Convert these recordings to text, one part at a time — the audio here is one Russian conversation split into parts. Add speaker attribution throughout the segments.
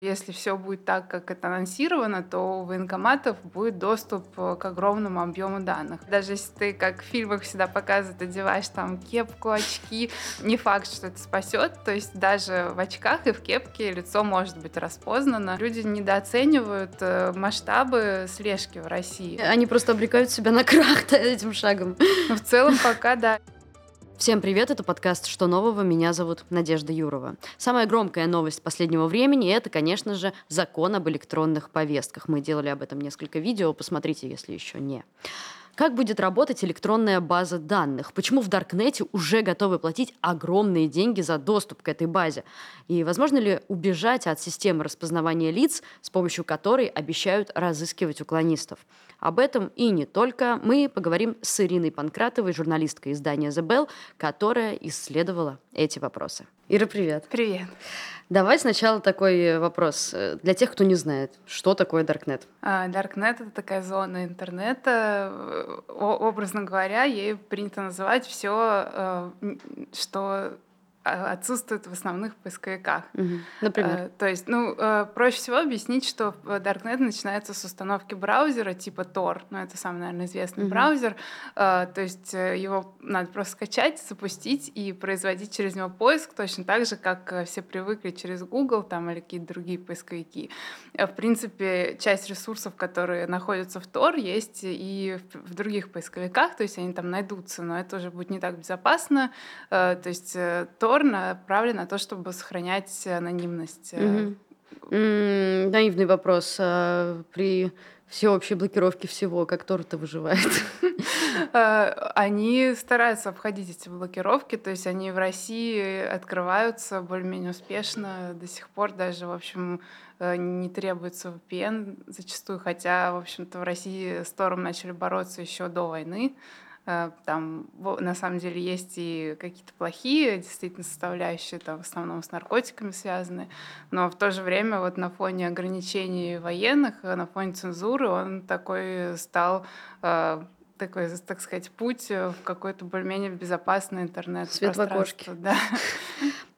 Speaker 1: Если все будет так, как это анонсировано, то у военкоматов будет доступ э, к огромному объему данных. Даже если ты, как в фильмах всегда показывают, одеваешь там кепку, очки, не факт, что это спасет. То есть даже в очках и в кепке лицо может быть распознано. Люди недооценивают э, масштабы слежки в России.
Speaker 2: Они просто обрекают себя на крах этим шагом.
Speaker 1: Но в целом пока, да.
Speaker 2: Всем привет, это подкаст «Что нового?». Меня зовут Надежда Юрова. Самая громкая новость последнего времени – это, конечно же, закон об электронных повестках. Мы делали об этом несколько видео, посмотрите, если еще не. Как будет работать электронная база данных? Почему в Даркнете уже готовы платить огромные деньги за доступ к этой базе? И возможно ли убежать от системы распознавания лиц, с помощью которой обещают разыскивать уклонистов? Об этом и не только мы поговорим с Ириной Панкратовой, журналисткой издания The Bell, которая исследовала эти вопросы. Ира, привет.
Speaker 1: Привет.
Speaker 2: Давай сначала такой вопрос для тех, кто не знает, что такое Darknet.
Speaker 1: Darknet — это такая зона интернета, образно говоря, ей принято называть все, э, что а, отсутствует в основных поисковиках.
Speaker 2: Угу. Например?
Speaker 1: Uh, то есть, ну, uh, проще всего объяснить, что Darknet начинается с установки браузера типа Tor, ну, это самый, наверное, известный угу. браузер, uh, то есть э, его надо просто скачать, запустить и производить через него поиск, точно так же, как э, все привыкли через Google там или какие-то другие поисковики. В принципе, часть ресурсов, которые находятся в Tor, есть и в других поисковиках, то есть они там найдутся, но это уже будет не так безопасно, то есть Tor упор направлен на то, чтобы сохранять анонимность.
Speaker 2: Угу. М-м, наивный вопрос. А при всеобщей блокировке всего, как Тор-то выживает?
Speaker 1: А, они стараются обходить эти блокировки, то есть они в России открываются более-менее успешно до сих пор, даже, в общем, э, не требуется VPN зачастую, хотя, в общем-то, в России с Тором начали бороться еще до войны, Э, там на самом деле есть и какие-то плохие действительно составляющие, там в основном с наркотиками связаны, но в то же время вот на фоне ограничений военных, э, на фоне цензуры он такой стал э, такой, так сказать, путь в какой-то более-менее безопасный интернет.
Speaker 2: Свет в окошке.
Speaker 1: Да.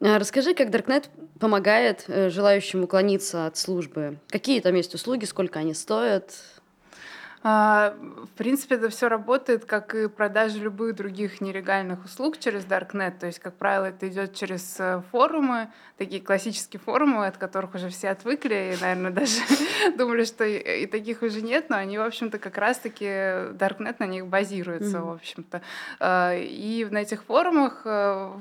Speaker 2: А расскажи, как Darknet помогает желающим уклониться от службы. Какие там есть услуги, сколько они стоят?
Speaker 1: А, в принципе, это все работает, как и продажа любых других нелегальных услуг через Darknet. То есть, как правило, это идет через э, форумы, такие классические форумы, от которых уже все отвыкли, и, наверное, даже думали, что и, таких уже нет, но они, в общем-то, как раз-таки Darknet на них базируется, в общем-то. А, и на этих форумах э,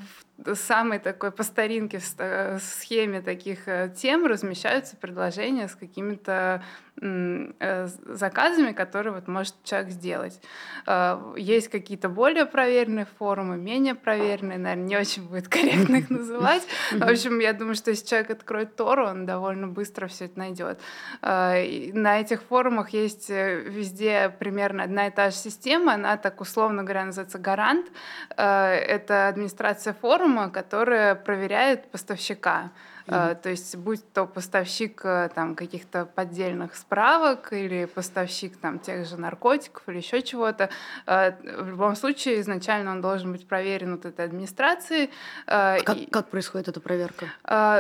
Speaker 1: самой такой по старинке в схеме таких э, тем размещаются предложения с какими-то э, заказами, которые вот может человек сделать. Э, есть какие-то более проверенные форумы, менее проверенные, наверное, не очень будет корректно их называть. В общем, я думаю, что если человек откроет Тору, он довольно быстро все это найдет. На этих форумах есть везде примерно одна и та же система, она так условно говоря называется гарант. Это администрация форума, форума, которая проверяет поставщика. Mm-hmm. То есть будь то поставщик э, там, каких-то поддельных справок или поставщик там, тех же наркотиков или еще чего-то, э, в любом случае изначально он должен быть проверен вот этой администрацией.
Speaker 2: Как, и, как происходит эта проверка?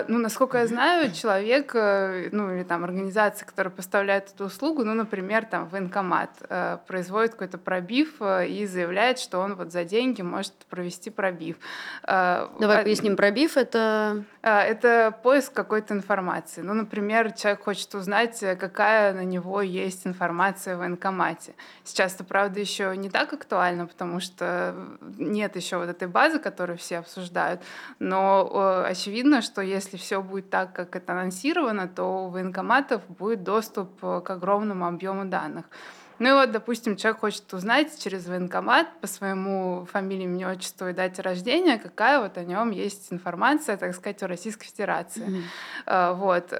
Speaker 1: Ну, насколько я знаю, человек, ну или там организация, которая поставляет эту услугу, ну, например, там военкомат, производит какой-то пробив и заявляет, что он вот за деньги может провести пробив.
Speaker 2: Давай поясним, пробив это...
Speaker 1: Это поиск какой-то информации. Ну, например, человек хочет узнать, э, какая на него есть информация в военкомате. Сейчас это, правда, еще не так актуально, потому что нет еще вот этой базы, которую все обсуждают. Но э, очевидно, что если все будет так, как это анонсировано, то у военкоматов будет доступ э, к огромному объему данных. Ну и вот, допустим, человек хочет узнать через военкомат по своему фамилии, имени, отчеству и дате рождения, какая вот о нем есть информация, так сказать, о Российской Федерации. Mm-hmm. Вот.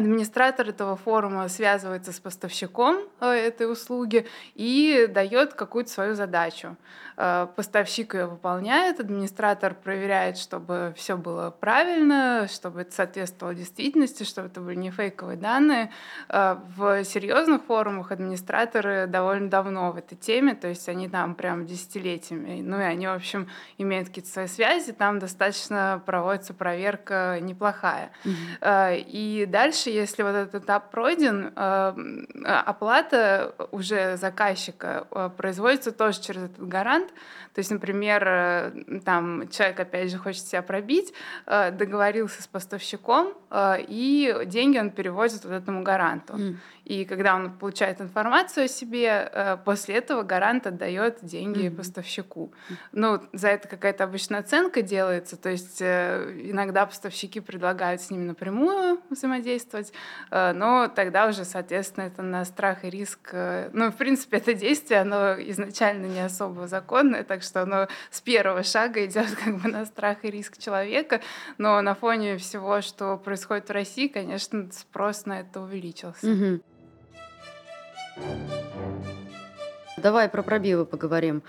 Speaker 1: Администратор этого форума связывается с поставщиком э, этой услуги и дает какую-то свою задачу. Э, поставщик ее выполняет, администратор проверяет, чтобы все было правильно, чтобы это соответствовало действительности, чтобы это были не фейковые данные. Э, в серьезных форумах администраторы довольно давно в этой теме, то есть они там прям десятилетиями. Ну и они, в общем, имеют какие-то свои связи, там достаточно проводится проверка неплохая. Mm-hmm. И дальше, если вот этот этап пройден, оплата уже заказчика производится тоже через этот гарант, то есть, например, э, там человек, опять же, хочет себя пробить, э, договорился с поставщиком, э, и деньги он переводит вот этому гаранту. Mm. И когда он получает информацию о себе, после этого гарант отдает деньги mm. поставщику. Ну, за это какая-то обычная оценка делается, то есть иногда поставщики предлагают с ними напрямую взаимодействовать, но тогда уже, соответственно, это на страх и риск. Ну, в принципе, это действие, оно изначально не особо законное, так что оно с первого шага идет как бы на страх и риск человека, но на фоне всего, что происходит в России, конечно, спрос на это увеличился. Угу.
Speaker 2: Давай про пробивы поговорим.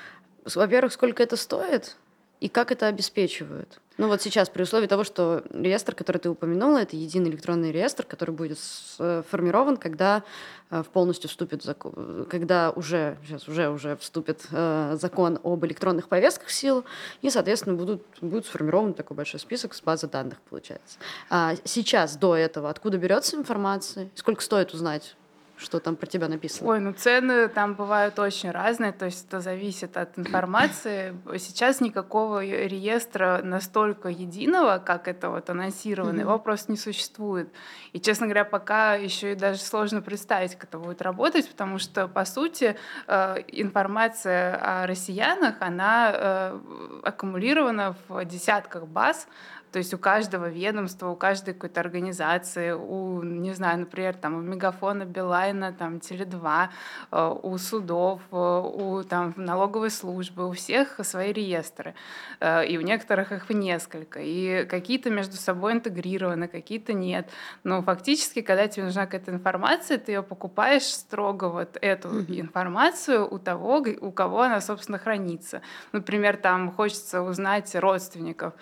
Speaker 2: Во-первых, сколько это стоит и как это обеспечивают? Ну вот сейчас, при условии того, что реестр, который ты упомянула, это единый электронный реестр, который будет сформирован, когда э, в полностью вступит закон, когда уже, сейчас уже, уже вступит э, закон об электронных повестках в силу, и, соответственно, будут, будет сформирован такой большой список с базы данных, получается. А сейчас, до этого, откуда берется информация? Сколько стоит узнать что там про тебя написано?
Speaker 1: Ой, ну цены там бывают очень разные, то есть это зависит от информации. Сейчас никакого реестра настолько единого, как это вот анонсировано, mm-hmm. его просто не существует. И, честно говоря, пока еще и даже сложно представить, как это будет работать, потому что, по сути, э, информация о россиянах, она э, аккумулирована в десятках баз, то есть у каждого ведомства, у каждой какой-то организации, у, не знаю, например, там, у Мегафона, Билайна, там, Теле2, э, у судов, э, у там, налоговой службы, у всех свои реестры. Э, и у некоторых их несколько. И какие-то между собой интегрированы, какие-то нет. Но фактически, когда тебе нужна какая-то информация, ты ее покупаешь строго вот эту mm-hmm. информацию у того, у кого она, собственно, хранится. Например, там хочется узнать родственников,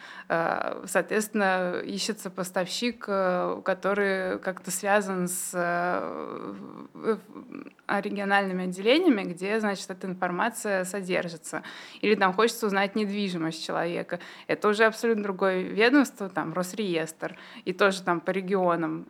Speaker 1: соответственно, ищется поставщик, э, который как-то связан с э, региональными отделениями, где, значит, эта информация содержится. Или там хочется узнать недвижимость человека. Это уже абсолютно другое ведомство, там, Росреестр, и тоже там по регионам.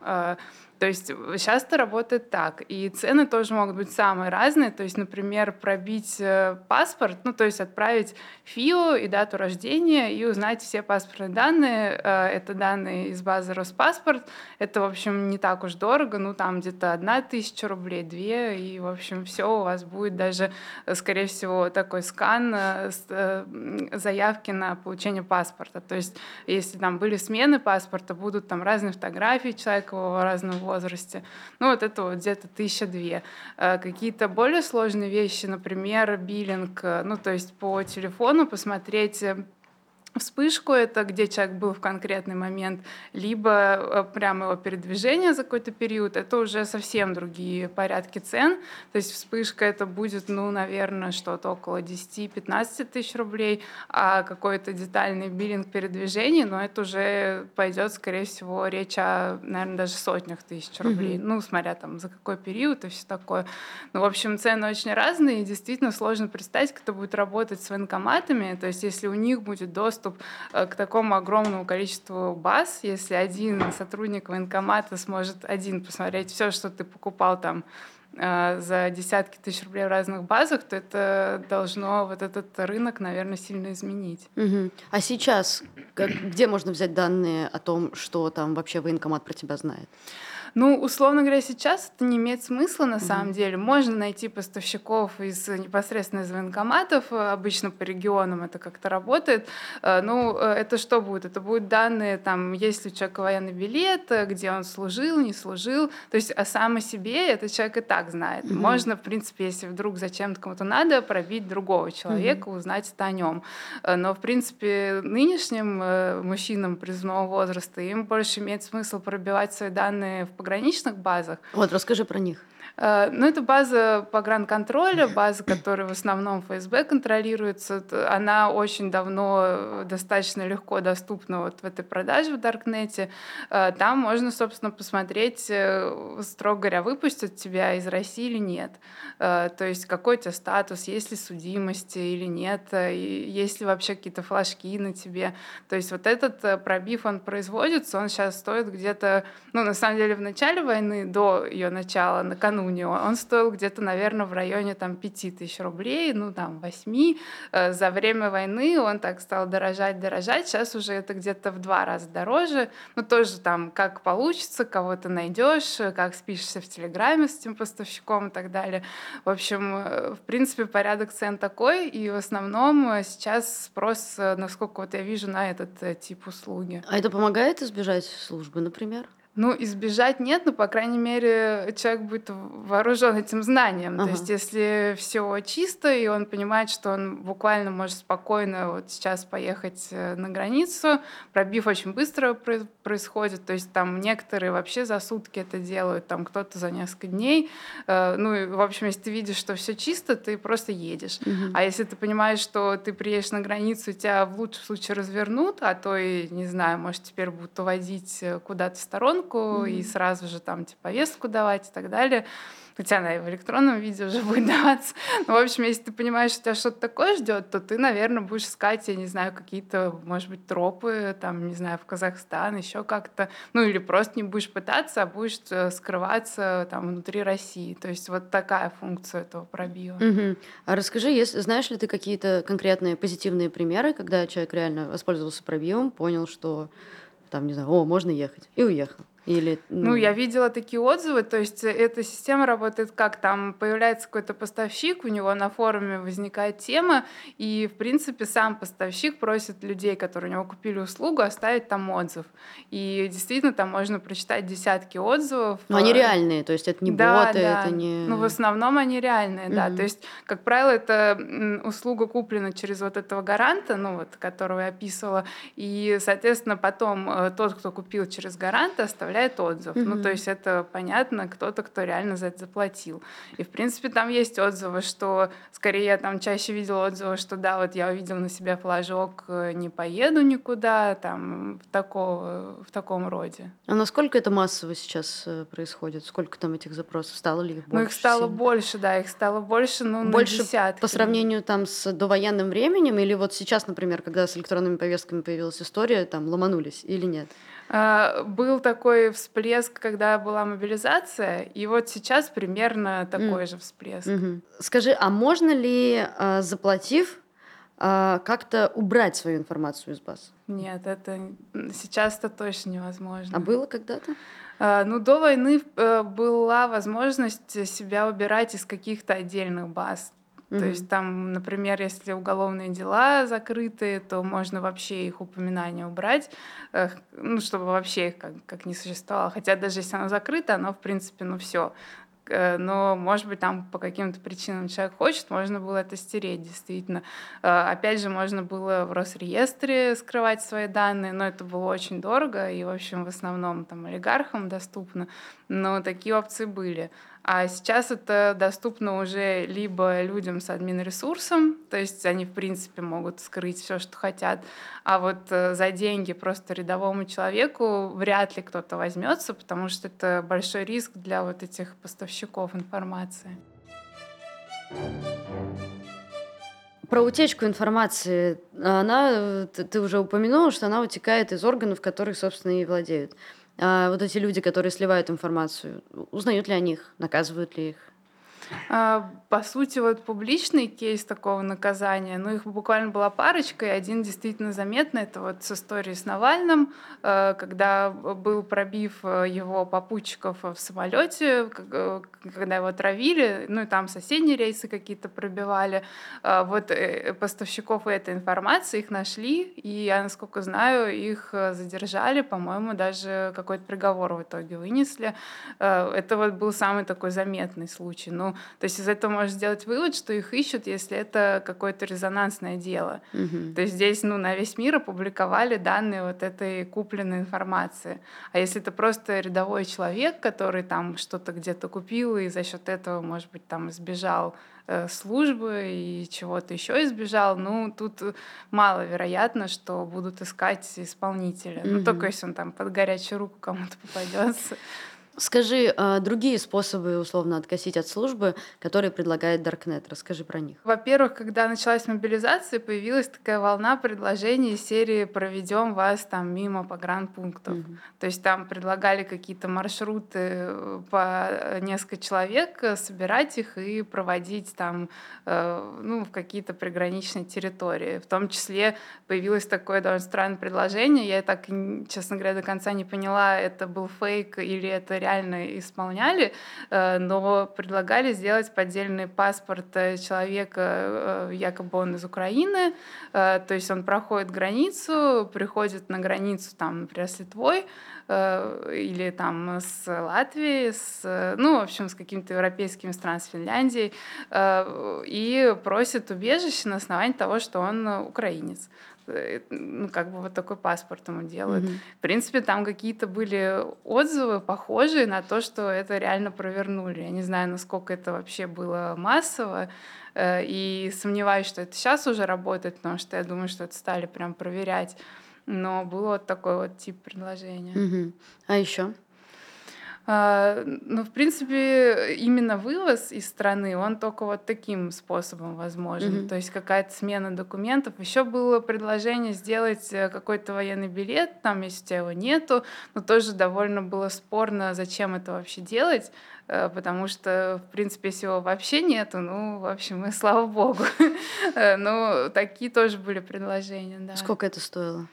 Speaker 1: То есть сейчас это работает так. И цены тоже могут быть самые разные. То есть, например, пробить э, паспорт, ну, то есть отправить ФИО и дату рождения и узнать все паспортные данные. Э, это данные из базы Роспаспорт. Это, в общем, не так уж дорого. Ну, там где-то одна тысяча рублей, две. И, в общем, все у вас будет даже, э, скорее всего, такой скан заявки на получение паспорта. То есть, если там были смены паспорта, будут там разные фотографии человека разного возрасте. Ну, вот это вот где-то тысяча две. Э, какие-то более сложные вещи, например, биллинг, э, ну, то есть по телефону посмотреть э, вспышку, это где человек был в конкретный момент, либо э, прямо его передвижение за какой-то период, это уже совсем другие порядки цен. То есть вспышка это будет, ну, наверное, что-то около 10-15 тысяч рублей, а какой-то детальный биллинг передвижений, но ну, это уже пойдет, скорее всего, речь о, наверное, даже сотнях тысяч рублей. Mm-hmm. Ну, смотря там за какой период и все такое. Ну, в общем, цены очень разные, и действительно сложно представить, как это будет работать с военкоматами. То есть если у них будет доступ доступ э, к такому огромному количеству баз, если один сотрудник военкомата сможет один посмотреть все, что ты покупал там э, за десятки тысяч рублей в разных базах, то это должно вот этот рынок, наверное, сильно изменить.
Speaker 2: Угу. А сейчас как, где можно взять данные о том, что там вообще военкомат про тебя знает?
Speaker 1: Ну, условно говоря, сейчас это не имеет смысла на mm-hmm. самом деле. Можно найти поставщиков из непосредственно из военкоматов, обычно по регионам это как-то работает. Э, ну, э, это что будет? Это будут данные, там, есть ли у человека военный билет, где он служил, не служил. То есть, а сам о себе этот человек и так знает.
Speaker 2: Мгм.
Speaker 1: Можно, в принципе, если вдруг зачем-то кому-то надо, пробить другого человека, узнать это о нем. Э, Но, в принципе, нынешним э, мужчинам призывного возраста им больше имеет смысл пробивать свои данные в пограничных базах,
Speaker 2: Вот, расскажи про них.
Speaker 1: Э, Ну, это база погранконтроля, база, которая в основном ФСБ контролируется. Она очень давно э, достаточно легко доступна вот в этой продаже в Даркнете. Э, Там можно, собственно, посмотреть, строго говоря, выпустят тебя из России или нет. То есть какой у тебя статус, есть ли судимости или нет, есть ли вообще какие-то флажки на тебе. То есть вот этот пробив, он производится, он сейчас стоит где-то, ну, на самом деле, в начале войны, до ее начала, накануне, он он стоил где-то, наверное, в районе там 5 тысяч рублей, ну, там, 8. Э, За время войны он так стал дорожать, дорожать. Сейчас уже это где-то в два раза дороже. Ну, тоже там, как получится, кого ты найдешь, как спишешься в Телеграме с этим поставщиком и так далее. В общем, э, в принципе, порядок цен такой, и в основном э, сейчас спрос, насколько вот я вижу, на этот тип услуги.
Speaker 2: А это помогает избежать службы, например?
Speaker 1: Ну, избежать нет, но, по крайней мере, человек будет вооружен этим знанием.
Speaker 2: Ага.
Speaker 1: То есть, если все чисто, и он понимает, что он буквально может спокойно вот сейчас поехать э, на границу, пробив очень быстро про- происходит. То есть, там некоторые вообще за сутки это делают, там кто-то за несколько дней. Э, Ну, и, в общем, если ты видишь, что все чисто, ты просто едешь.
Speaker 2: Мгм.
Speaker 1: А если ты понимаешь, что ты приедешь на границу, тебя в лучшем случае развернут, а то и, не знаю, может, теперь будут уводить э, куда-то в сторонку и
Speaker 2: Мгм.
Speaker 1: сразу же там тебе повестку давать и так далее. Хотя она и в электронном виде уже будет даваться. Ну, в общем, если ты понимаешь, что тебя что-то такое ждет, то ты, наверное, будешь искать, я не знаю, какие-то, может быть, тропы, там, не знаю, в Казахстан, еще как-то. Ну, или просто не будешь пытаться, а будешь э, скрываться там внутри России. То есть вот такая функция этого пробива.
Speaker 2: Мгм. А расскажи, если, знаешь ли ты какие-то конкретные позитивные примеры, когда человек реально воспользовался пробивом, понял, что там, не знаю, о, можно ехать, и уехал. Или,
Speaker 1: Ну, я видела такие отзывы, то есть э, эта система работает как? Там появляется какой-то поставщик, у него на форуме возникает тема, и, в принципе, сам поставщик просит людей, которые у него купили услугу, оставить там отзыв. И действительно, там можно прочитать десятки отзывов.
Speaker 2: Но они
Speaker 1: э,
Speaker 2: реальные, то есть это не
Speaker 1: да,
Speaker 2: боты,
Speaker 1: да.
Speaker 2: это не...
Speaker 1: Ну, в основном они реальные, да.
Speaker 2: Мгм.
Speaker 1: То есть, как правило, это услуга куплена через вот этого гаранта, ну, вот, которого я описывала, и, соответственно, потом э, тот, кто купил через гаранта, оставляет отзыв. Ну,
Speaker 2: Мгм.
Speaker 1: то есть это понятно, кто-то, кто реально за это заплатил. И, в принципе, там есть отзывы, что, скорее, я там чаще видела отзывы, что, да, вот я увидела на себя флажок, э, не поеду никуда, там, в, такого, в таком роде.
Speaker 2: А насколько это массово сейчас э, происходит? Сколько там этих запросов? Стало ли их больше?
Speaker 1: Ну, их стало
Speaker 2: сильно?
Speaker 1: больше, да, их стало больше, ну, на
Speaker 2: Больше
Speaker 1: десятки.
Speaker 2: По сравнению там с довоенным временем или вот сейчас, например, когда с электронными повестками появилась история, там ломанулись или нет?
Speaker 1: А, Был такой всплеск, когда была мобилизация, и вот сейчас примерно такой же всплеск.
Speaker 2: Мгм. Скажи, а можно ли, а, заплатив, а, как-то убрать свою информацию из баз?
Speaker 1: Нет, это сейчас это точно невозможно.
Speaker 2: А было когда-то?
Speaker 1: Ну, до войны э, была возможность себя убирать из каких-то отдельных баз. То есть там, например, если уголовные дела закрыты, то можно вообще их упоминания убрать, э, ну, чтобы вообще их как, как не существовало. Хотя даже если оно закрыто, оно, в принципе, ну, все. Но, может быть, там по каким-то причинам человек хочет, можно было это стереть, действительно. Э, Опять же, можно было в Росреестре скрывать свои данные, но это было очень дорого, и, в общем, в основном там олигархам доступно. Но такие опции были. А сейчас это доступно уже либо людям с админ-ресурсом, то есть они, в принципе, могут скрыть все, что хотят, а вот э, за деньги просто рядовому человеку вряд ли кто-то возьмется, потому что это большой риск для вот этих поставщиков информации.
Speaker 2: Про утечку информации. Она, э, ты, уже упомянула, что она утекает из органов, которые, собственно, и владеют. А вот эти люди, которые сливают информацию, узнают ли о них, наказывают ли их?
Speaker 1: А, по сути, вот публичный кейс такого наказания, ну, их буквально была парочка, и один действительно заметный, это вот с историей с Навальным, э, когда был пробив э, его попутчиков в самолете, э, когда его травили, ну, и там соседние рейсы какие-то пробивали. А вот поставщиков этой информации, их нашли, и я, насколько знаю, их задержали, по-моему, даже какой-то приговор в итоге вынесли. Это вот был самый такой заметный случай. Ну, то есть из этого можно сделать вывод, что их ищут, если это какое-то резонансное дело. Угу. То есть здесь ну, на весь мир опубликовали данные вот этой купленной информации. А если это просто рядовой человек, который там что-то где-то купил и за счет этого, может быть, там избежал э, службы и чего-то еще избежал, ну, тут маловероятно, что будут искать исполнителя. Mm-hmm. Ну, только если он там под горячую руку кому-то попадется.
Speaker 2: Скажи, а, другие способы условно откосить от службы, которые предлагает Darknet. Расскажи про них.
Speaker 1: Во-первых, когда началась мобилизация, появилась такая волна предложений серии «Проведем вас там мимо погранпунктов». Угу. То есть там предлагали какие-то маршруты э, по несколько человек, э, собирать их и проводить там э, ну, в какие-то приграничные территории. В том числе появилось такое довольно странное предложение. Я так, честно говоря, до конца не поняла, это был фейк или это реально реально исполняли, э, но предлагали сделать поддельный паспорт э, человека, э, якобы он из Украины, то есть он проходит границу, приходит на границу, там, например, с Литвой, или там с Латвией, с, ну, в общем, с какими-то европейскими странами, с Финляндией, и просит убежище на основании того, что он украинец. Э, ну, как бы вот такой паспорт ему делают. Mm-hmm. В принципе, там какие-то были отзывы, похожие на то, что это реально провернули. Я не знаю, насколько это вообще было массово, э, и сомневаюсь, что это сейчас уже работает, потому что я думаю, что это стали прям проверять. Но было вот такой вот тип предложения.
Speaker 2: Mm-hmm. А еще?
Speaker 1: А, ну, в принципе, именно вывоз из страны, он только вот таким способом возможен. Mm-hmm. То есть какая-то смена документов. Еще было предложение сделать э, какой-то военный билет, там, если у тебя его нету, но тоже довольно было спорно, зачем это вообще делать э, потому что, в принципе, если его вообще нету, ну, в общем, и слава богу. Э, ну, такие тоже были предложения, да.
Speaker 2: Сколько это стоило?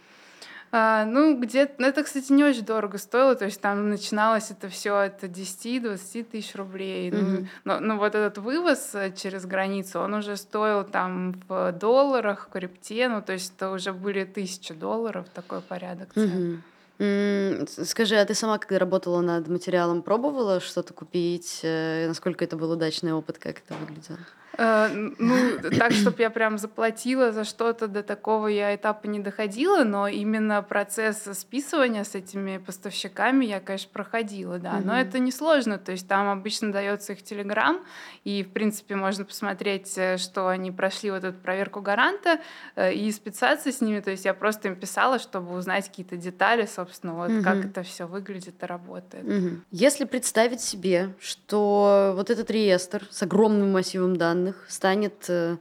Speaker 1: А, ну, где-то, ну, это, кстати, не очень дорого стоило, то есть там начиналось это все от 10-20 тысяч рублей. Mm-hmm. Ну, но, но вот этот вывоз э, через границу, он уже стоил там в долларах, в крипте, ну, то есть это уже были тысячи долларов, такой порядок цен.
Speaker 2: Mm-hmm. Скажи, а ты сама, когда работала над материалом, пробовала что-то купить? Э, насколько это был удачный опыт, как это выглядело?
Speaker 1: Э, ну, так, чтобы я прям заплатила за что-то, до такого я этапа не доходила, но именно процесс списывания с этими поставщиками я, конечно, проходила, да. Но это несложно, то есть там обычно дается их телеграм, и, в принципе, можно посмотреть, э, что они прошли вот эту проверку гаранта, э, и списаться с ними, то есть я просто им писала, чтобы узнать какие-то детали, собственно, вот как это все выглядит и работает.
Speaker 2: Если представить себе, что вот этот реестр с огромным массивом данных, данных станет э,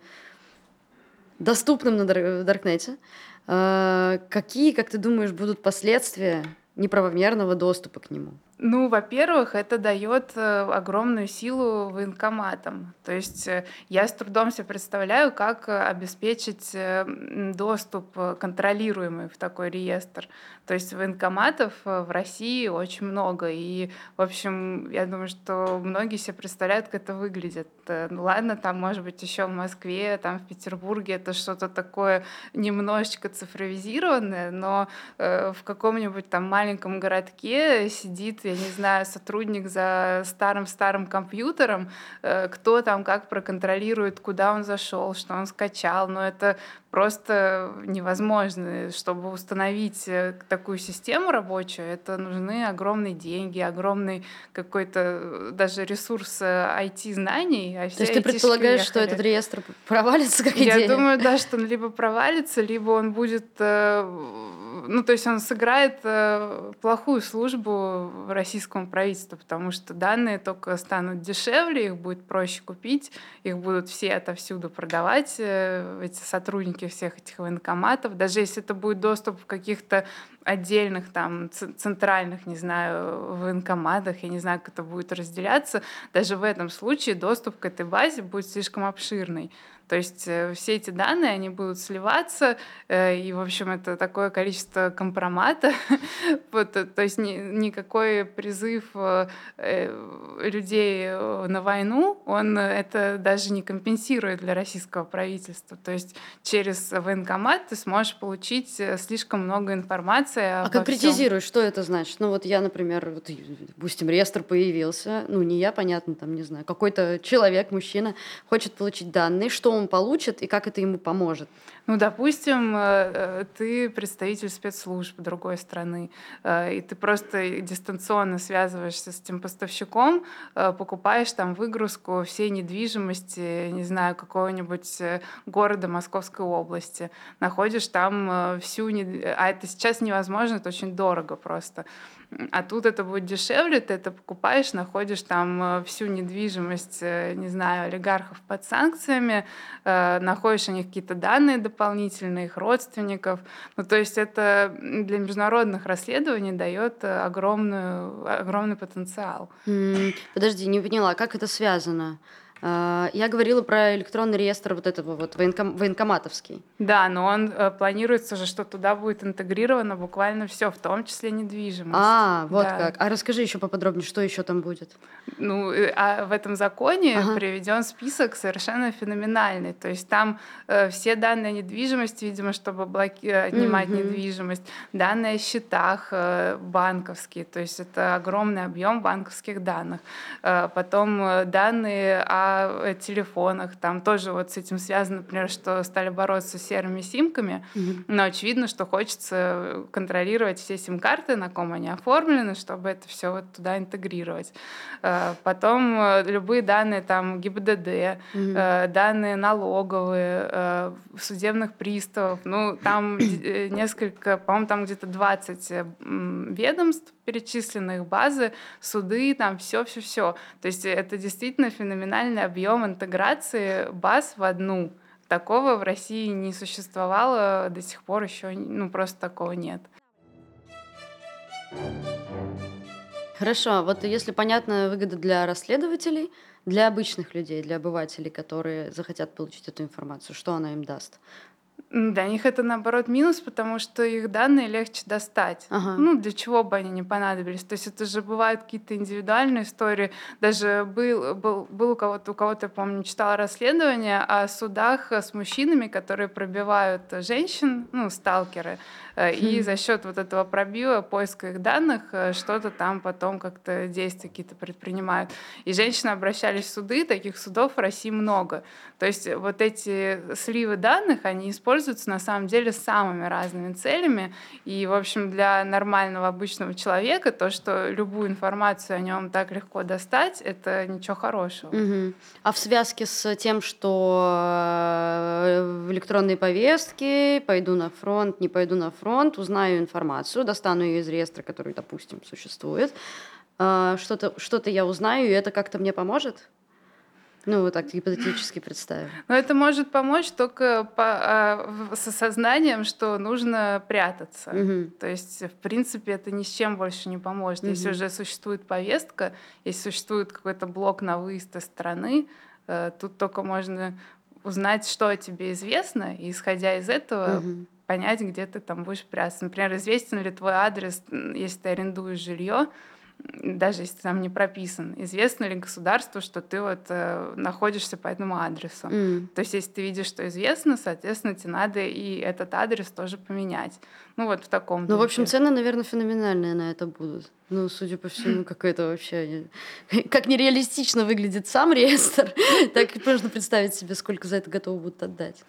Speaker 2: доступным на Даркнете. Э, какие, как ты думаешь, будут последствия неправомерного доступа к нему?
Speaker 1: Ну, во-первых, это дает э, огромную силу военкоматам. То есть я с трудом себе представляю, как обеспечить доступ контролируемый в такой реестр. То есть военкоматов э, в России очень много. И, в общем, я думаю, что многие себе представляют, как это выглядит. Э, ну ладно, там, может быть, еще в Москве, там, в Петербурге это что-то такое немножечко цифровизированное, но э, в каком-нибудь там маленьком городке сидит, я не знаю, сотрудник за старым-старым компьютером, э, кто там как проконтролирует, куда он зашел, что он скачал. Но это просто невозможно. Чтобы установить э, такую систему рабочую, это нужны огромные деньги, огромный какой-то э, даже ресурс IT-знаний.
Speaker 2: А То есть ты предполагаешь, что этот реестр провалится как идея?
Speaker 1: Я думаю, да, что он либо провалится, либо он будет... Э, ну, то есть он сыграет плохую службу российскому правительству, потому что данные только станут дешевле, их будет проще купить, их будут все отовсюду продавать, эти сотрудники всех этих военкоматов, даже если это будет доступ в каких-то отдельных там центральных, не знаю, военкоматах, я не знаю, как это будет разделяться, даже в этом случае доступ к этой базе будет слишком обширный. То есть э, все эти данные, они будут сливаться, э, и, в общем, это такое количество компромата. вот, э, то есть ни, никакой призыв людей на войну, он это даже не компенсирует для российского правительства. То есть через военкомат ты сможешь получить слишком много информации
Speaker 2: А конкретизируй, что это значит? Ну вот я, например, вот, допустим, реестр появился, ну не я, понятно, там, не знаю, какой-то человек, мужчина, хочет получить данные, что он получит и как это ему поможет?
Speaker 1: Ну, допустим, э, э, ты представитель спецслужб другой страны, э, и ты просто дистанционно связываешься с этим поставщиком, покупаешь там выгрузку всей недвижимости, не знаю, какого-нибудь города Московской области, находишь там всю... А это сейчас невозможно, это очень дорого просто. А тут это будет дешевле, ты это покупаешь, находишь там всю недвижимость, не знаю, олигархов под санкциями, находишь о них какие-то данные дополнительно, их родственников. Ну, то есть это для международных расследований дает э, огромную, огромный потенциал.
Speaker 2: Подожди, не поняла, как это связано? А, я говорила про электронный реестр вот этого вот военком, военкоматовский.
Speaker 1: Да, но он э, планируется же, что туда будет интегрировано буквально все, в том числе недвижимость.
Speaker 2: А, вот да. как. А расскажи еще поподробнее, что еще там будет?
Speaker 1: Ну, э, а в этом законе ага. приведен список совершенно феноменальный. То есть там э, все данные недвижимости, видимо, чтобы блоки... Э, отнимать mm-hmm. недвижимость, данные о счетах э, банковские, то есть это огромный объем банковских данных. Э, потом данные о Телефонах. Там тоже вот с этим связано, например, что стали бороться с серыми симками, mm-hmm. но очевидно, что хочется контролировать все сим-карты, на ком они оформлены, чтобы это все вот туда интегрировать. Э, потом э, любые данные там ГИБДД, mm-hmm. данные налоговые, судебных приставов, ну там несколько, по-моему, там где-то 20 ведомств, перечисленных базы, суды, там все-все-все. То есть это действительно феноменальный объем интеграции баз в одну. Такого в России не существовало до сих пор еще, ну просто такого нет.
Speaker 2: Хорошо, а вот если понятная выгода для расследователей, для обычных людей, для обывателей, которые захотят получить эту информацию, что она им даст?
Speaker 1: Для них это наоборот минус, потому что их данные легче достать. Ага. Ну, для чего бы они не понадобились. То есть это же бывают какие-то индивидуальные истории. Даже был, был, был у кого-то, у кого-то, помню, читала расследование о судах с мужчинами, которые пробивают женщин, ну, сталкеры. Э, и за счет вот этого пробива, поиска их данных, э, что-то там потом как-то действия какие-то предпринимают. И женщины обращались в суды, таких судов в России много. То есть вот эти сливы данных, они используются на самом деле самыми разными целями. И, в общем, для нормального обычного человека то, что любую информацию о нем так легко достать, это ничего хорошего.
Speaker 2: Угу. А в связке с тем, что э, в электронной повестке пойду на фронт, не пойду на фронт, фронт, узнаю информацию, достану ее из реестра, который, допустим, существует. А, что-то что я узнаю, и это как-то мне поможет? Ну, вот так гипотетически представим.
Speaker 1: Но это может помочь только по, а, с осознанием, что нужно прятаться. Угу. То есть, в принципе, это ни с чем больше не поможет. Угу. Если уже существует повестка, если существует какой-то блок на выезд из страны, э, тут только можно узнать, что о тебе известно, и исходя из этого угу понять, где ты там будешь прятаться. Например, известен ли твой адрес, если ты арендуешь жилье, даже если там не прописан, известно ли государству, что ты вот э, находишься по этому адресу. Mm. То есть, если ты видишь, что известно, соответственно, тебе надо и этот адрес тоже поменять. Ну вот в таком.
Speaker 2: Ну, духе. в общем, цены, наверное, феноменальные на это будут. Ну, судя по всему, как это вообще... Как нереалистично выглядит сам реестр, так можно представить себе, сколько за это готовы будут отдать.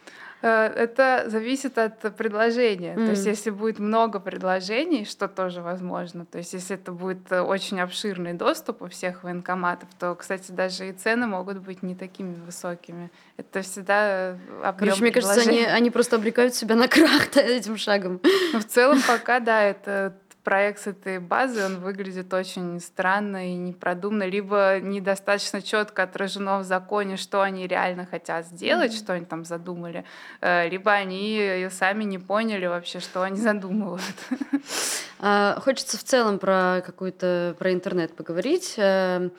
Speaker 1: Э, это зависит от предложения. Mm. То есть, если будет много предложений, что тоже возможно, то есть, если это будет э, очень обширный доступ у всех военкоматов, то, кстати, даже и цены могут быть не такими высокими. Это всегда э, объем
Speaker 2: Короче, мне кажется, они, они просто обрекают себя на крах этим шагом.
Speaker 1: Но в целом пока, да, это проект с этой базы, он выглядит очень странно и непродуманно, либо недостаточно четко отражено в законе, что они реально хотят сделать, mm-hmm. что они там задумали, э, либо они сами не поняли вообще, что они задумывают.
Speaker 2: А, хочется в целом про какую-то про интернет поговорить. Э,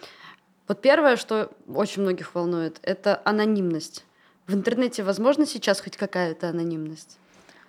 Speaker 2: вот первое, что очень многих волнует, это анонимность. В интернете возможно сейчас хоть какая-то анонимность?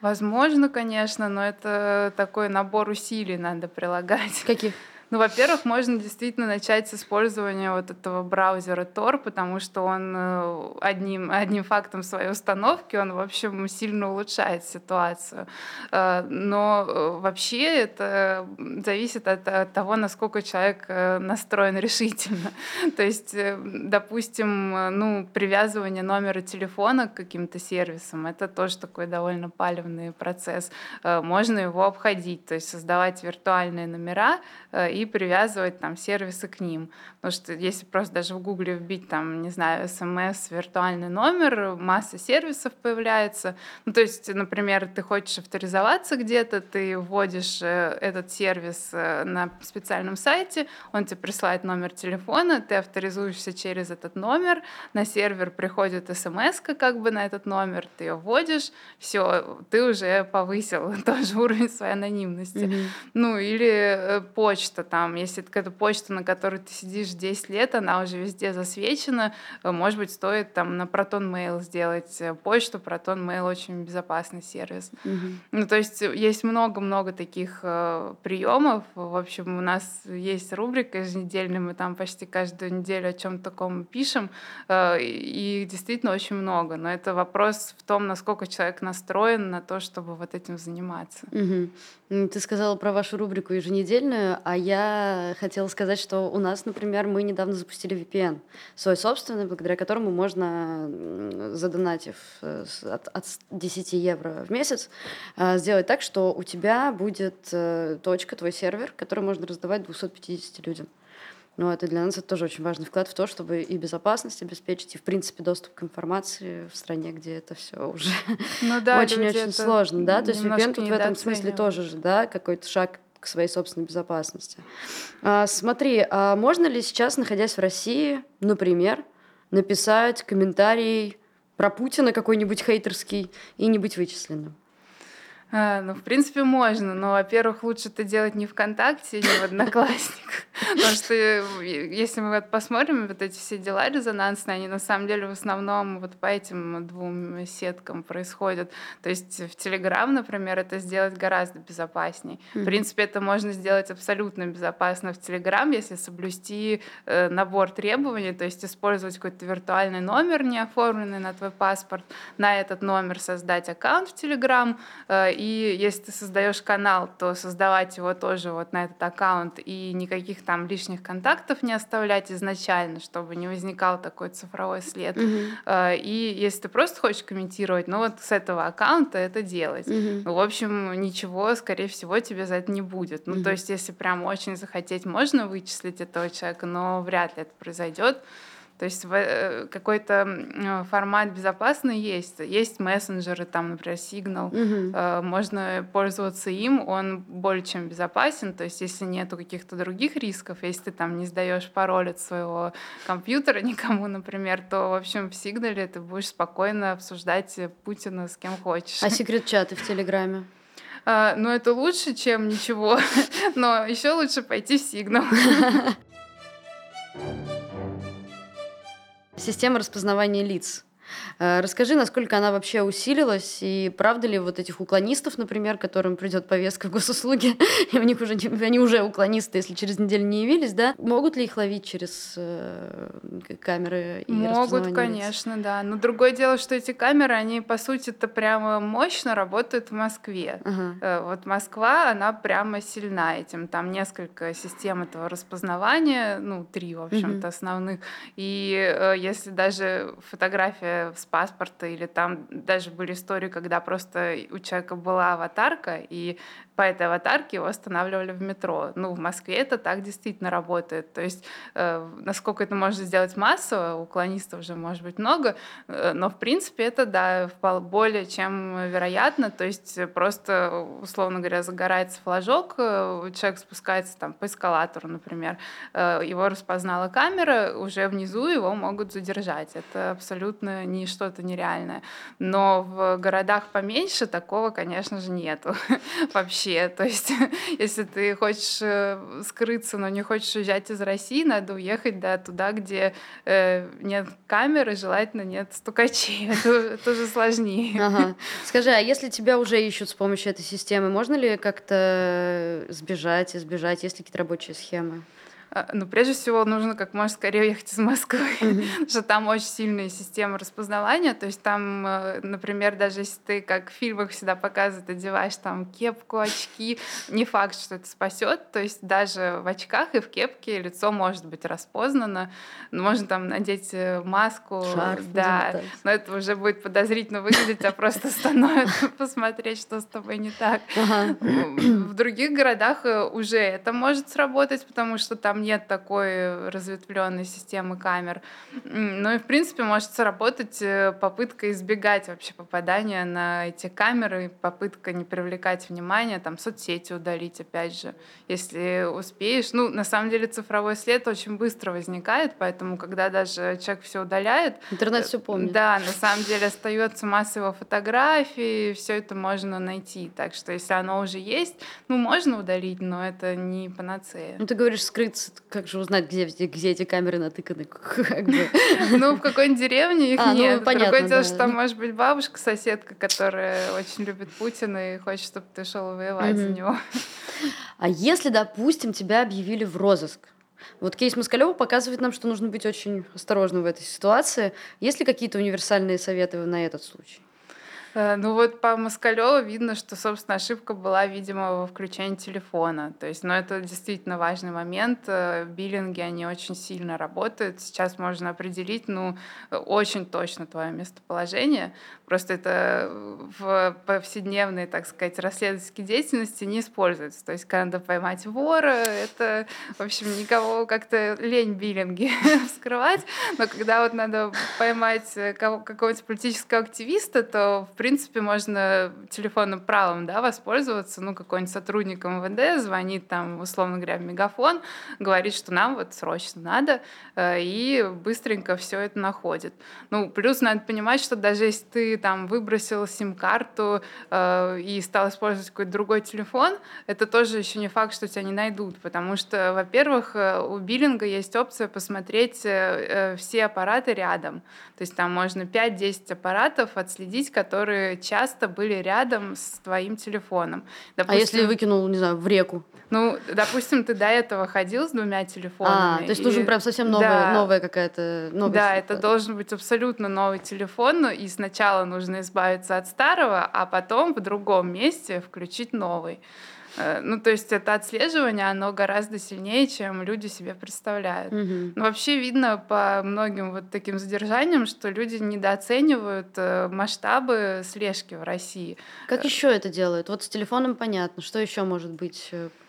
Speaker 1: Возможно, конечно, но это такой набор усилий надо прилагать.
Speaker 2: Каких?
Speaker 1: Ну, во-первых, можно действительно начать с использования вот этого браузера Tor, потому что он э, одним, одним фактом своей установки, он, в общем, сильно улучшает ситуацию. Э, но э, вообще это зависит от, того, насколько человек настроен решительно. То есть, допустим, ну, привязывание номера телефона к каким-то сервисам, это тоже такой довольно палевный процесс. Можно его обходить, то есть создавать виртуальные номера и привязывать там сервисы к ним. Потому что если просто даже в Гугле вбить там, не знаю, смс, виртуальный номер, масса сервисов появляется. Ну, то есть, например, ты хочешь авторизоваться где-то, ты вводишь э, этот сервис э, на специальном сайте, он тебе присылает номер телефона, ты авторизуешься через этот номер, на сервер приходит смс как бы на этот номер, ты ее вводишь, все, ты уже повысил тоже уровень своей анонимности. Mm-hmm. Ну, или э, почта, там, если какая-то почта, на которой ты сидишь 10 лет, она уже везде засвечена, э, может быть, стоит там на Proton Mail сделать э, почту. Proton Mail очень безопасный сервис. Mm-hmm. Ну, то есть есть много-много таких э, приемов. В общем, у нас есть рубрика еженедельная, мы там почти каждую неделю о чем-то таком пишем, э, и действительно очень много. Но это вопрос в том, насколько человек настроен на то, чтобы вот этим заниматься.
Speaker 2: Mm-hmm. Ты сказала про вашу рубрику еженедельную, а я хотела сказать, что у нас, например, мы недавно запустили VPN, свой собственный, благодаря которому можно, задонатив э, от, от 10 евро в месяц, э, сделать так, что у тебя будет э, точка, твой сервер, который можно раздавать 250 людям. Ну, это для нас это тоже очень важный вклад в то, чтобы и безопасность обеспечить, и, в принципе, доступ к информации в стране, где это все уже ну, да, очень-очень сложно, да? То есть VPN тут в этом смысле тоже же, да, какой-то шаг к своей собственной безопасности. А, смотри, а можно ли сейчас, находясь в России, например, написать комментарий про Путина какой-нибудь хейтерский и не быть вычисленным?
Speaker 1: А, ну, в принципе, можно, но, во-первых, лучше это делать не ВКонтакте, не в Одноклассниках, потому что если мы вот посмотрим вот эти все дела резонансные, они на самом деле в основном вот по этим двум сеткам происходят. То есть в Телеграм, например, это сделать гораздо безопасней. В принципе, это можно сделать абсолютно безопасно в Телеграм, если соблюсти э, набор требований, то есть использовать какой-то виртуальный номер, не оформленный на твой паспорт, на этот номер создать аккаунт в Телеграм, э, и если ты создаешь канал, то создавать его тоже вот на этот аккаунт и никаких там лишних контактов не оставлять изначально, чтобы не возникал такой цифровой след. Mm-hmm. И если ты просто хочешь комментировать, ну вот с этого аккаунта это делать. Mm-hmm. Ну, в общем, ничего, скорее всего, тебе за это не будет. Ну, mm-hmm. то есть, если прям очень захотеть, можно вычислить этого человека, но вряд ли это произойдет. То есть э, какой-то формат безопасный есть. Есть мессенджеры, там, например, Signal. Угу. Можно пользоваться им, он более чем безопасен. То есть если нету каких-то других рисков, если ты там не сдаешь пароль от своего компьютера никому, например, то, в общем, в Сигнале ты будешь спокойно обсуждать Путина с кем хочешь.
Speaker 2: А секрет-чаты в Телеграме?
Speaker 1: Uh, ну, это лучше, чем ничего. Но еще лучше пойти в Сигнал.
Speaker 2: Система распознавания лиц. Э, расскажи, насколько она вообще усилилась, и правда ли вот этих уклонистов, например, которым придет повестка в госуслуги, и у них уже, они уже уклонисты, если через неделю не явились, да, могут ли их ловить через э, камеры
Speaker 1: и Могут, конечно, лиц? да. Но другое дело, что эти камеры, они, по сути, то прямо мощно работают в Москве. Uh-huh. Вот Москва, она прямо сильна этим. Там несколько систем этого распознавания, ну, три, в общем-то, uh-huh. основных. И если даже фотография с паспорта, или там даже были истории, когда просто у человека была аватарка, и по этой аватарке его останавливали в метро. Ну, в Москве это так действительно работает. То есть, э, насколько это можно сделать массово, уклонистов уже может быть много, э, но, в принципе, это, да, более чем вероятно. То есть, просто, условно говоря, загорается флажок, э, человек спускается там по эскалатору, например, э, его распознала камера, уже внизу его могут задержать. Это абсолютно не что-то нереальное. Но в городах поменьше такого, конечно же, нету вообще. То есть, если ты хочешь э, скрыться, но не хочешь уезжать из России, надо уехать да, туда, где э, нет камеры, желательно нет стукачей. Это, это уже сложнее.
Speaker 2: Ага. Скажи, а если тебя уже ищут с помощью этой системы, можно ли как-то сбежать, избежать, есть ли какие-то рабочие схемы?
Speaker 1: А, ну, прежде всего, нужно как можно скорее уехать из Москвы, потому что там очень сильная система распознавания. То есть там, э, например, даже если ты, как в фильмах всегда показывают, одеваешь там кепку, очки, не факт, что это спасет. То есть даже в очках и в кепке лицо может быть распознано. Можно там надеть э, маску.
Speaker 2: Шарф,
Speaker 1: да, но это уже будет подозрительно выглядеть, а просто остановит посмотреть, что с тобой не так. В других городах э, уже это может сработать, потому что там там нет такой разветвленной системы камер. Ну и, в принципе, может сработать э, попытка избегать вообще попадания на эти камеры, попытка не привлекать внимание, там, соцсети удалить, опять же, если успеешь. Ну, на самом деле, цифровой след очень быстро возникает, поэтому, когда даже человек все удаляет...
Speaker 2: Интернет все помнит.
Speaker 1: Да, на самом деле остается масса его фотографий, все это можно найти. Так что, если оно уже есть, ну, можно удалить, но это не панацея.
Speaker 2: Ну, ты говоришь, скрыться как же узнать, где, где эти камеры натыканы? Как бы.
Speaker 1: Ну, в какой-нибудь деревне их а, ну, нет. Понятно, Другое дело, да. что там может быть бабушка, соседка, которая очень любит Путина и хочет, чтобы ты шел воевать за него.
Speaker 2: А если, допустим, тебя объявили в розыск, вот кейс Москалева показывает нам, что нужно быть очень осторожным в этой ситуации. Есть ли какие-то универсальные советы на этот случай?
Speaker 1: Э, ну вот по Москалеву видно, что, собственно, ошибка была, видимо, во включении телефона. То есть, ну это действительно важный момент. Э, биллинги, они очень сильно работают. Сейчас можно определить, ну, очень точно твое местоположение. Просто это в повседневной, так сказать, расследовательской деятельности не используется. То есть, когда надо поймать вора, это, в общем, никого как-то лень биллинги вскрывать. Но когда вот надо поймать какого-нибудь политического активиста, то, в принципе, можно телефонным правом да, воспользоваться. Ну, какой-нибудь сотрудник МВД звонит там, условно говоря, в мегафон, говорит, что нам вот срочно надо, э, и быстренько все это находит. Ну, плюс надо понимать, что даже если ты там выбросил сим-карту э, и стал использовать какой-то другой телефон, это тоже еще не факт, что тебя не найдут, потому что, во-первых, э, у биллинга есть опция посмотреть все аппараты рядом. То есть там можно 5-10 аппаратов отследить, которые часто были рядом с твоим телефоном.
Speaker 2: Допустим, а если выкинул, не знаю, в реку?
Speaker 1: Ну, допустим, ты до этого ходил с двумя телефонами.
Speaker 2: А, то есть и... нужен прям совсем новая, да, новая какая-то...
Speaker 1: Новая да, это должен быть абсолютно новый телефон, и сначала нужно избавиться от старого, а потом в другом месте включить новый. Э, ну, то есть это отслеживание, оно гораздо сильнее, чем люди себе представляют.
Speaker 2: Угу.
Speaker 1: Но вообще видно по многим вот таким задержаниям, что люди недооценивают э, масштабы слежки в России.
Speaker 2: Как еще это делают? Вот с телефоном понятно. Что еще может быть э,
Speaker 1: Э,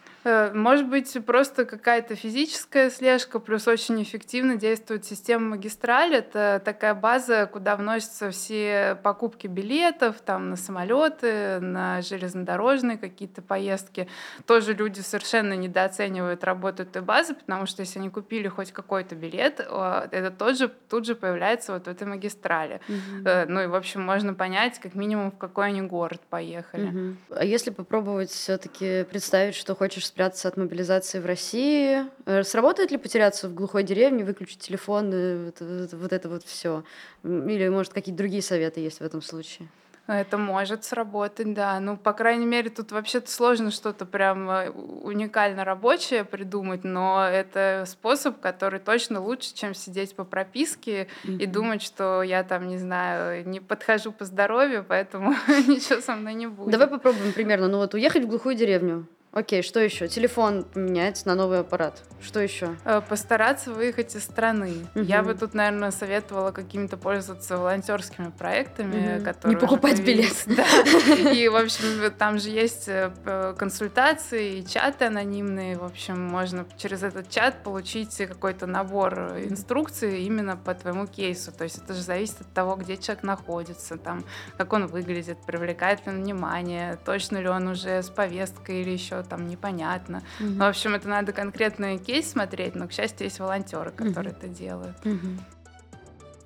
Speaker 1: может быть, просто какая-то физическая слежка, плюс очень эффективно действует система магистраль. Это такая база, куда вносятся все покупки билетов там, на самолеты, на железнодорожные какие-то поездки. Тоже люди совершенно недооценивают работу этой базы, потому что если они купили хоть какой-то билет, это тоже тут же появляется вот в этой магистрали.
Speaker 2: Угу.
Speaker 1: Ну и, в общем, можно понять, как минимум, в какой они город поехали.
Speaker 2: Угу. А если попробовать все-таки представить, что хочешь спрятаться от мобилизации в России. Э, сработает ли потеряться в глухой деревне, выключить телефон, вот, вот, вот это вот все? Или, может, какие-то другие советы есть в этом случае?
Speaker 1: Это может сработать, да. Ну, по крайней мере, тут вообще-то сложно что-то прям э, уникально рабочее придумать, но это способ, который точно лучше, чем сидеть по прописке mm-hmm. и думать, что я там, не знаю, не подхожу по здоровью, поэтому ничего со мной не будет.
Speaker 2: Давай попробуем примерно. Ну вот уехать в глухую деревню. Окей, что еще? Телефон поменять на новый аппарат. Что еще?
Speaker 1: Э, постараться выехать из страны.
Speaker 2: Мгм.
Speaker 1: Я бы тут, наверное, советовала какими-то пользоваться волонтерскими проектами,
Speaker 2: Мгм.
Speaker 1: которые
Speaker 2: Не покупать
Speaker 1: появились. Да. И, в общем, там же есть э, консультации и чаты анонимные. В общем, можно через этот чат получить какой-то набор инструкций именно по твоему кейсу. То есть это же зависит от того, где человек находится, там, как он выглядит, привлекает ли он внимание, точно ли он уже с повесткой или еще там непонятно.
Speaker 2: Мгм.
Speaker 1: В общем, это надо конкретный кейс смотреть, но, к счастью, есть волонтеры, которые это делают.
Speaker 2: Мгм.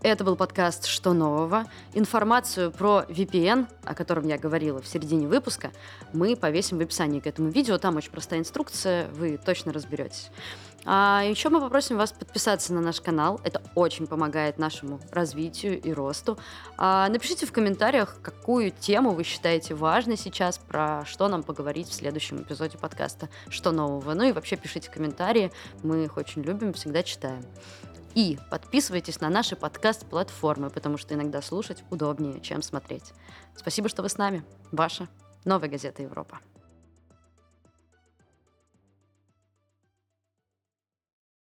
Speaker 2: Это был подкаст «Что нового?». Информацию про VPN, о котором я говорила в середине выпуска, мы повесим в описании к этому видео. Там очень простая инструкция, вы точно разберетесь. А еще мы попросим вас подписаться на наш канал. Это очень помогает нашему развитию и росту. А напишите в комментариях, какую тему вы считаете важной сейчас, про что нам поговорить в следующем эпизоде подкаста «Что нового?». Ну и вообще пишите комментарии, мы их очень любим, всегда читаем. И подписывайтесь на наши подкаст-платформы, потому что иногда слушать удобнее, чем смотреть. Спасибо, что вы с нами. Ваша Новая газета Европа.